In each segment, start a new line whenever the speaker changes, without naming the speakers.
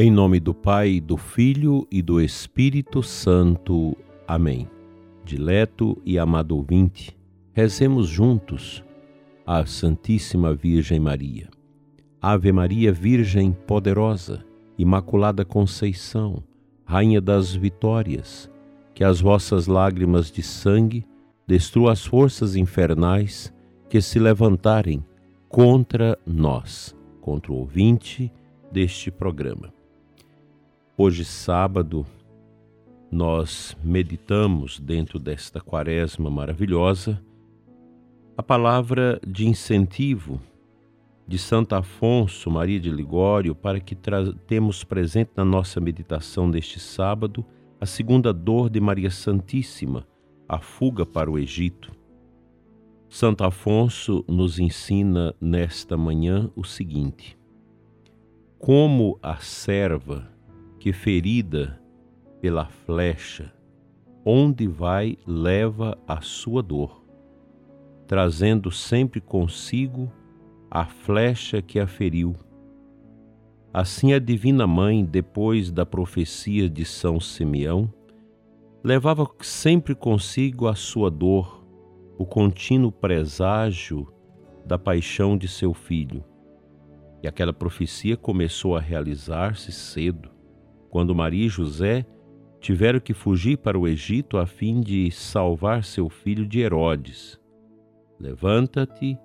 Em nome do Pai, do Filho e do Espírito Santo. Amém. Dileto e amado ouvinte, rezemos juntos a Santíssima Virgem Maria. Ave Maria, Virgem poderosa, Imaculada Conceição, Rainha das Vitórias, que as vossas lágrimas de sangue destruam as forças infernais que se levantarem contra nós, contra o ouvinte deste programa. Hoje, sábado, nós meditamos dentro desta quaresma maravilhosa a palavra de incentivo de Santo Afonso Maria de Ligório para que temos presente na nossa meditação deste sábado a segunda dor de Maria Santíssima, a fuga para o Egito. Santo Afonso nos ensina nesta manhã o seguinte: como a serva que ferida pela flecha, onde vai leva a sua dor, trazendo sempre consigo a flecha que a feriu. Assim a Divina Mãe, depois da profecia de São Simeão, levava sempre consigo a sua dor, o contínuo presságio da paixão de seu filho. E aquela profecia começou a realizar-se cedo quando Maria e José tiveram que fugir para o Egito a fim de salvar seu filho de Herodes. Levanta-te,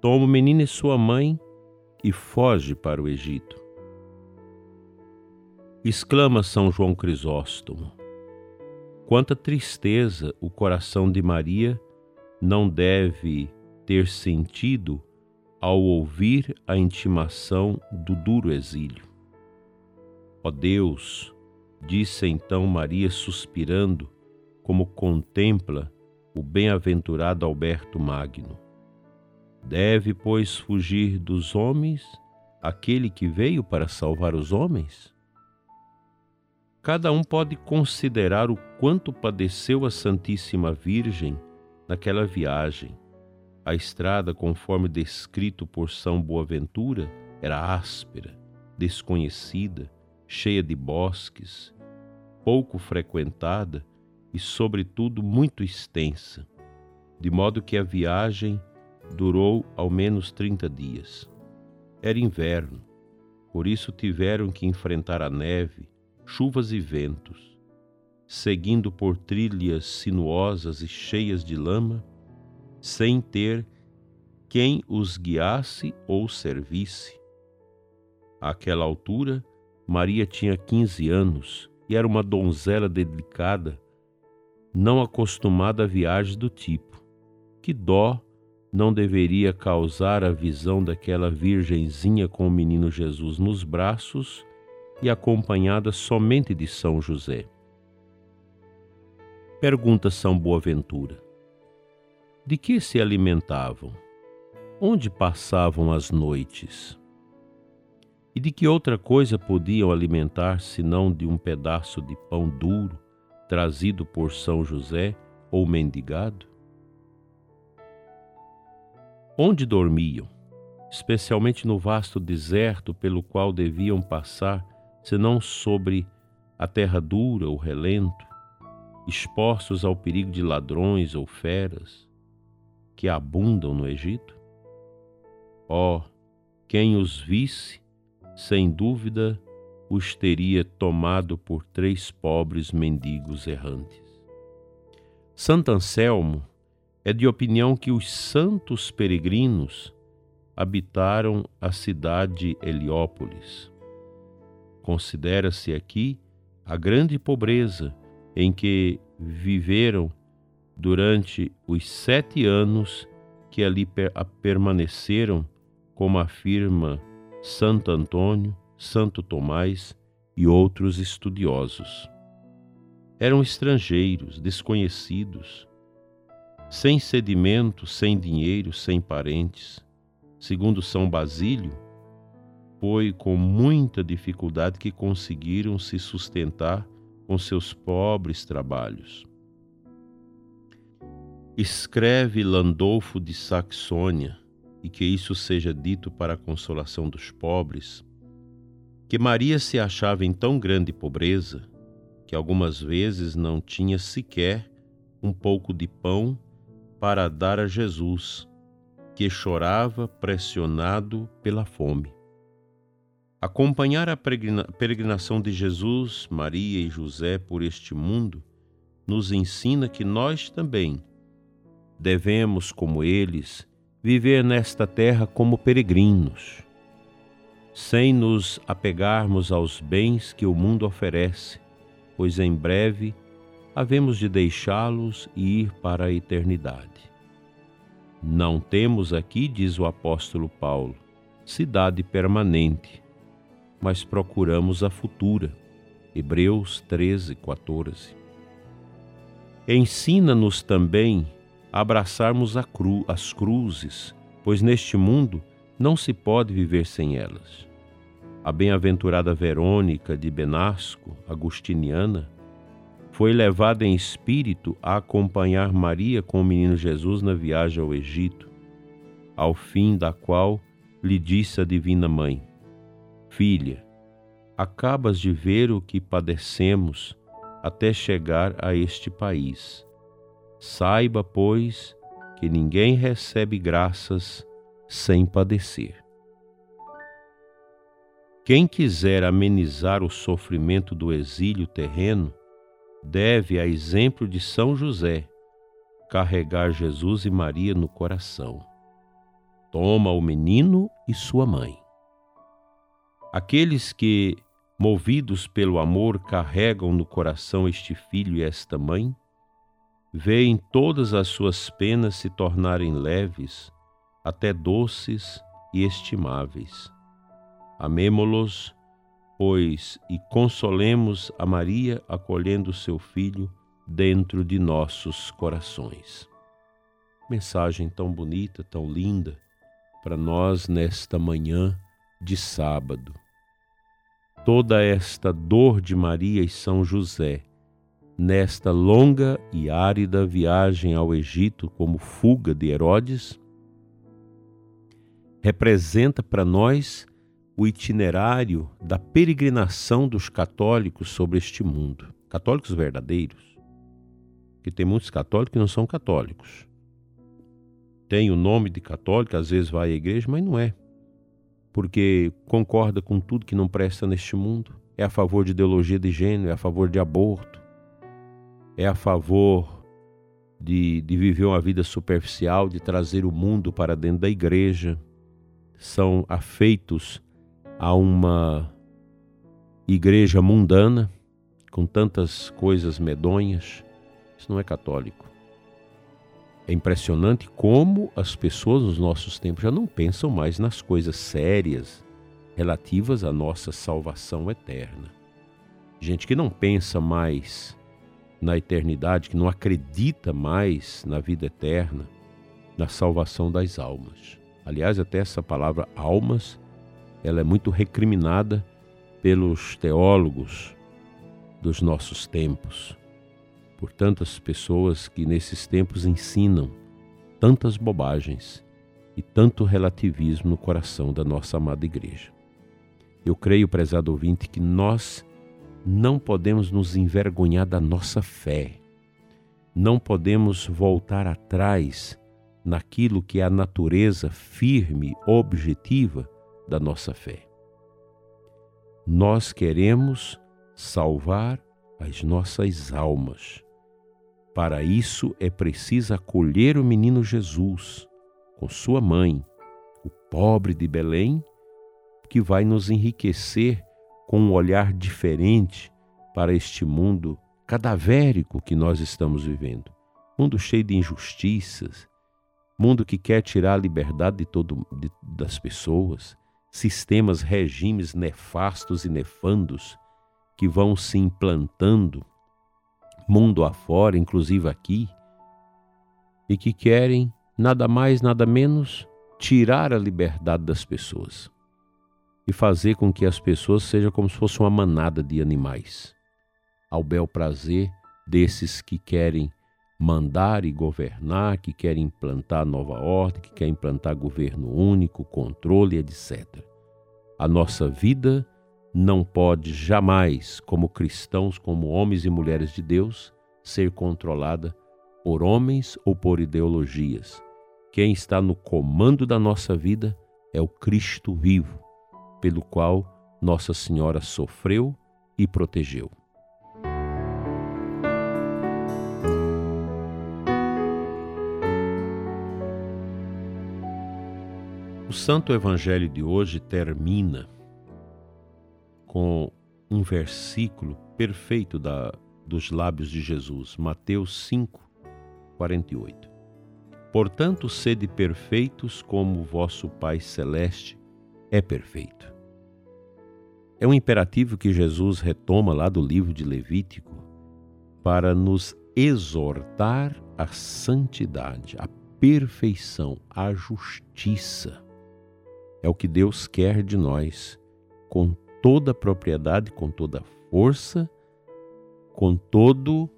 toma o menino e sua mãe e foge para o Egito. Exclama São João Crisóstomo. Quanta tristeza o coração de Maria não deve ter sentido ao ouvir a intimação do duro exílio. Ó Deus, disse então Maria suspirando, como contempla o bem-aventurado Alberto Magno. Deve, pois, fugir dos homens aquele que veio para salvar os homens? Cada um pode considerar o quanto padeceu a Santíssima Virgem naquela viagem. A estrada, conforme descrito por São Boaventura, era áspera, desconhecida, cheia de bosques, pouco frequentada e, sobretudo, muito extensa, de modo que a viagem durou ao menos 30 dias. Era inverno, por isso tiveram que enfrentar a neve, chuvas e ventos, seguindo por trilhas sinuosas e cheias de lama, sem ter quem os guiasse ou servisse. Àquela altura, Maria tinha 15 anos e era uma donzela delicada, não acostumada a viagens do tipo. Que dó não deveria causar a visão daquela virgenzinha com o menino Jesus nos braços e acompanhada somente de São José. Pergunta São Boaventura: De que se alimentavam? Onde passavam as noites? E de que outra coisa podiam alimentar senão de um pedaço de pão duro trazido por São José ou mendigado? Onde dormiam, especialmente no vasto deserto pelo qual deviam passar, senão sobre a terra dura ou relento, expostos ao perigo de ladrões ou feras que abundam no Egito? Oh, quem os visse sem dúvida os teria tomado por três pobres mendigos errantes. Santo Anselmo é de opinião que os santos peregrinos habitaram a cidade Heliópolis. Considera-se aqui a grande pobreza em que viveram durante os sete anos que ali permaneceram, como afirma Santo Antônio, Santo Tomás e outros estudiosos. Eram estrangeiros, desconhecidos, sem sedimento, sem dinheiro, sem parentes. Segundo São Basílio, foi com muita dificuldade que conseguiram se sustentar com seus pobres trabalhos. Escreve Landolfo de Saxônia, e que isso seja dito para a consolação dos pobres, que Maria se achava em tão grande pobreza que algumas vezes não tinha sequer um pouco de pão para dar a Jesus, que chorava pressionado pela fome. Acompanhar a peregrinação de Jesus, Maria e José por este mundo nos ensina que nós também devemos, como eles, viver nesta terra como peregrinos, sem nos apegarmos aos bens que o mundo oferece, pois em breve havemos de deixá-los e ir para a eternidade. Não temos aqui, diz o apóstolo Paulo, cidade permanente, mas procuramos a futura. Hebreus 13, 14. Ensina-nos também abraçarmos a cru, as cruzes, pois neste mundo não se pode viver sem elas. A bem-aventurada Verônica de Benasco, agustiniana, foi levada em espírito a acompanhar Maria com o menino Jesus na viagem ao Egito, ao fim da qual lhe disse a Divina Mãe: Filha, acabas de ver o que padecemos até chegar a este país. Saiba, pois, que ninguém recebe graças sem padecer. Quem quiser amenizar o sofrimento do exílio terreno, deve, a exemplo de São José, carregar Jesus e Maria no coração. Toma o menino e sua mãe. Aqueles que, movidos pelo amor, carregam no coração este filho e esta mãe, veem todas as suas penas se tornarem leves, até doces e estimáveis. Amemo-los, pois, e consolemos a Maria acolhendo seu filho dentro de nossos corações. Mensagem tão bonita, tão linda para nós nesta manhã de sábado toda esta dor de Maria e São José, nesta longa e árida viagem ao Egito como fuga de Herodes, representa para nós o itinerário da peregrinação dos católicos sobre este mundo. Católicos verdadeiros. Que tem muitos católicos que não são católicos. Tem o nome de católico, às vezes vai à igreja, mas não é porque concorda com tudo que não presta neste mundo, é a favor de ideologia de gênero, é a favor de aborto, é a favor de, de viver uma vida superficial, de trazer o mundo para dentro da igreja, são afeitos a uma igreja mundana, com tantas coisas medonhas. Isso não é católico. É impressionante como as pessoas nos nossos tempos já não pensam mais nas coisas sérias relativas à nossa salvação eterna. Gente que não pensa mais na eternidade, que não acredita mais na vida eterna, na salvação das almas. Aliás, até essa palavra almas, ela é muito recriminada pelos teólogos dos nossos tempos por tantas pessoas que nesses tempos ensinam tantas bobagens e tanto relativismo no coração da nossa amada igreja. Eu creio, prezado ouvinte, que nós não podemos nos envergonhar da nossa fé. Não podemos voltar atrás naquilo que é a natureza firme, objetiva da nossa fé. Nós queremos salvar as nossas almas para isso é preciso acolher o menino Jesus com sua mãe, o pobre de Belém, que vai nos enriquecer com um olhar diferente para este mundo cadavérico que nós estamos vivendo. Mundo cheio de injustiças, mundo que quer tirar a liberdade de todo, de, das pessoas, sistemas, regimes nefastos e nefandos que vão se implantando mundo afora, inclusive aqui, e que querem nada mais, nada menos tirar a liberdade das pessoas e fazer com que as pessoas sejam como se fosse uma manada de animais, ao bel prazer desses que querem mandar e governar, que querem implantar nova ordem, que querem implantar governo único, controle, etc. A nossa vida não pode jamais, como cristãos, como homens e mulheres de Deus, ser controlada por homens ou por ideologias. Quem está no comando da nossa vida é o Cristo vivo, pelo qual Nossa Senhora sofreu e protegeu. O Santo Evangelho de hoje termina com um versículo perfeito da, dos lábios de Jesus, Mateus 5, 48. Portanto, sede perfeitos como vosso Pai Celeste é perfeito. É um imperativo que Jesus retoma lá do livro de Levítico para nos exortar à santidade, à perfeição, à justiça. É o que Deus quer de nós, com toda a propriedade, com toda a força, com todo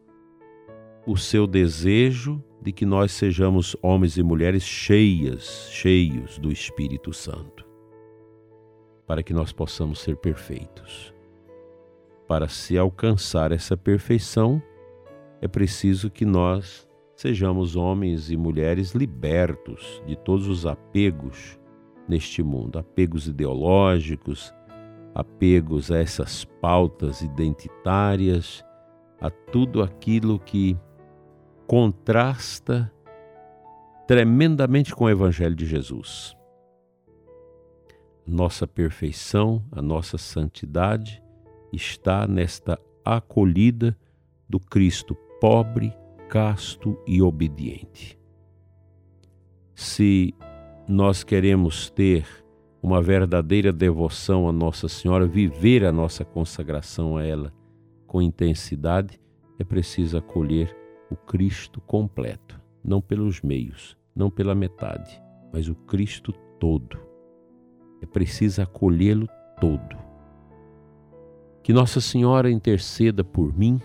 o seu desejo de que nós sejamos homens e mulheres cheias, cheios do Espírito Santo, para que nós possamos ser perfeitos. Para se alcançar essa perfeição, é preciso que nós sejamos homens e mulheres libertos de todos os apegos neste mundo apegos ideológicos, apegos a essas pautas identitárias, a tudo aquilo que contrasta tremendamente com o Evangelho de Jesus. Nossa perfeição, a nossa santidade está nesta acolhida do Cristo pobre, casto e obediente. Se nós queremos ter uma verdadeira devoção a Nossa Senhora, viver a nossa consagração a ela com intensidade, é preciso acolher o Cristo completo, não pelos meios, não pela metade, mas o Cristo todo. É preciso acolhê-lo todo. Que Nossa Senhora interceda por mim,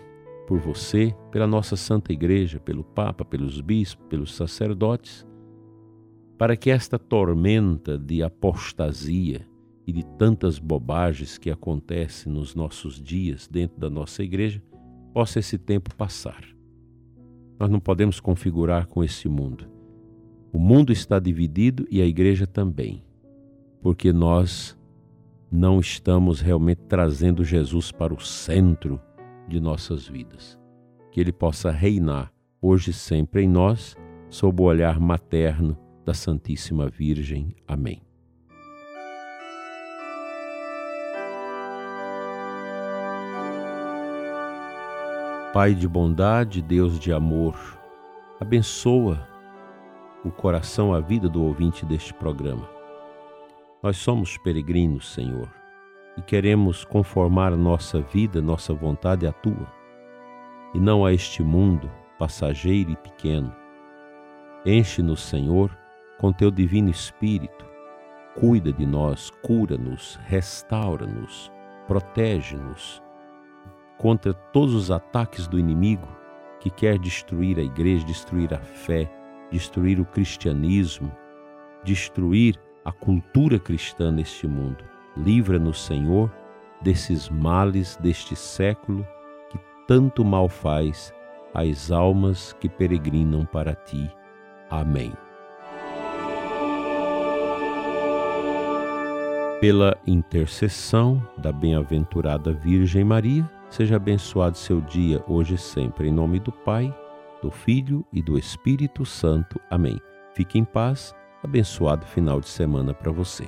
por você, pela nossa Santa Igreja, pelo Papa, pelos bispos, pelos sacerdotes para que esta tormenta de apostasia e de tantas bobagens que acontecem nos nossos dias dentro da nossa igreja possa esse tempo passar. Nós não podemos configurar com esse mundo. O mundo está dividido e a igreja também, porque nós não estamos realmente trazendo Jesus para o centro de nossas vidas. Que ele possa reinar hoje e sempre em nós, sob o olhar materno da Santíssima Virgem. Amém. Pai de bondade, Deus de amor, abençoa o coração, a vida do ouvinte deste programa. Nós somos peregrinos, Senhor, e queremos conformar nossa vida, nossa vontade à tua, e não a este mundo passageiro e pequeno. Enche-nos, Senhor, com teu divino Espírito. Cuida de nós, cura-nos, restaura-nos, protege-nos contra todos os ataques do inimigo que quer destruir a igreja, destruir a fé, destruir o cristianismo, destruir a cultura cristã neste mundo. Livra-nos, Senhor, desses males deste século que tanto mal faz às almas que peregrinam para ti. Amém. Pela intercessão da bem-aventurada Virgem Maria, seja abençoado seu dia hoje e sempre. Em nome do Pai, do Filho e do Espírito Santo. Amém. Fique em paz. Abençoado final de semana para você.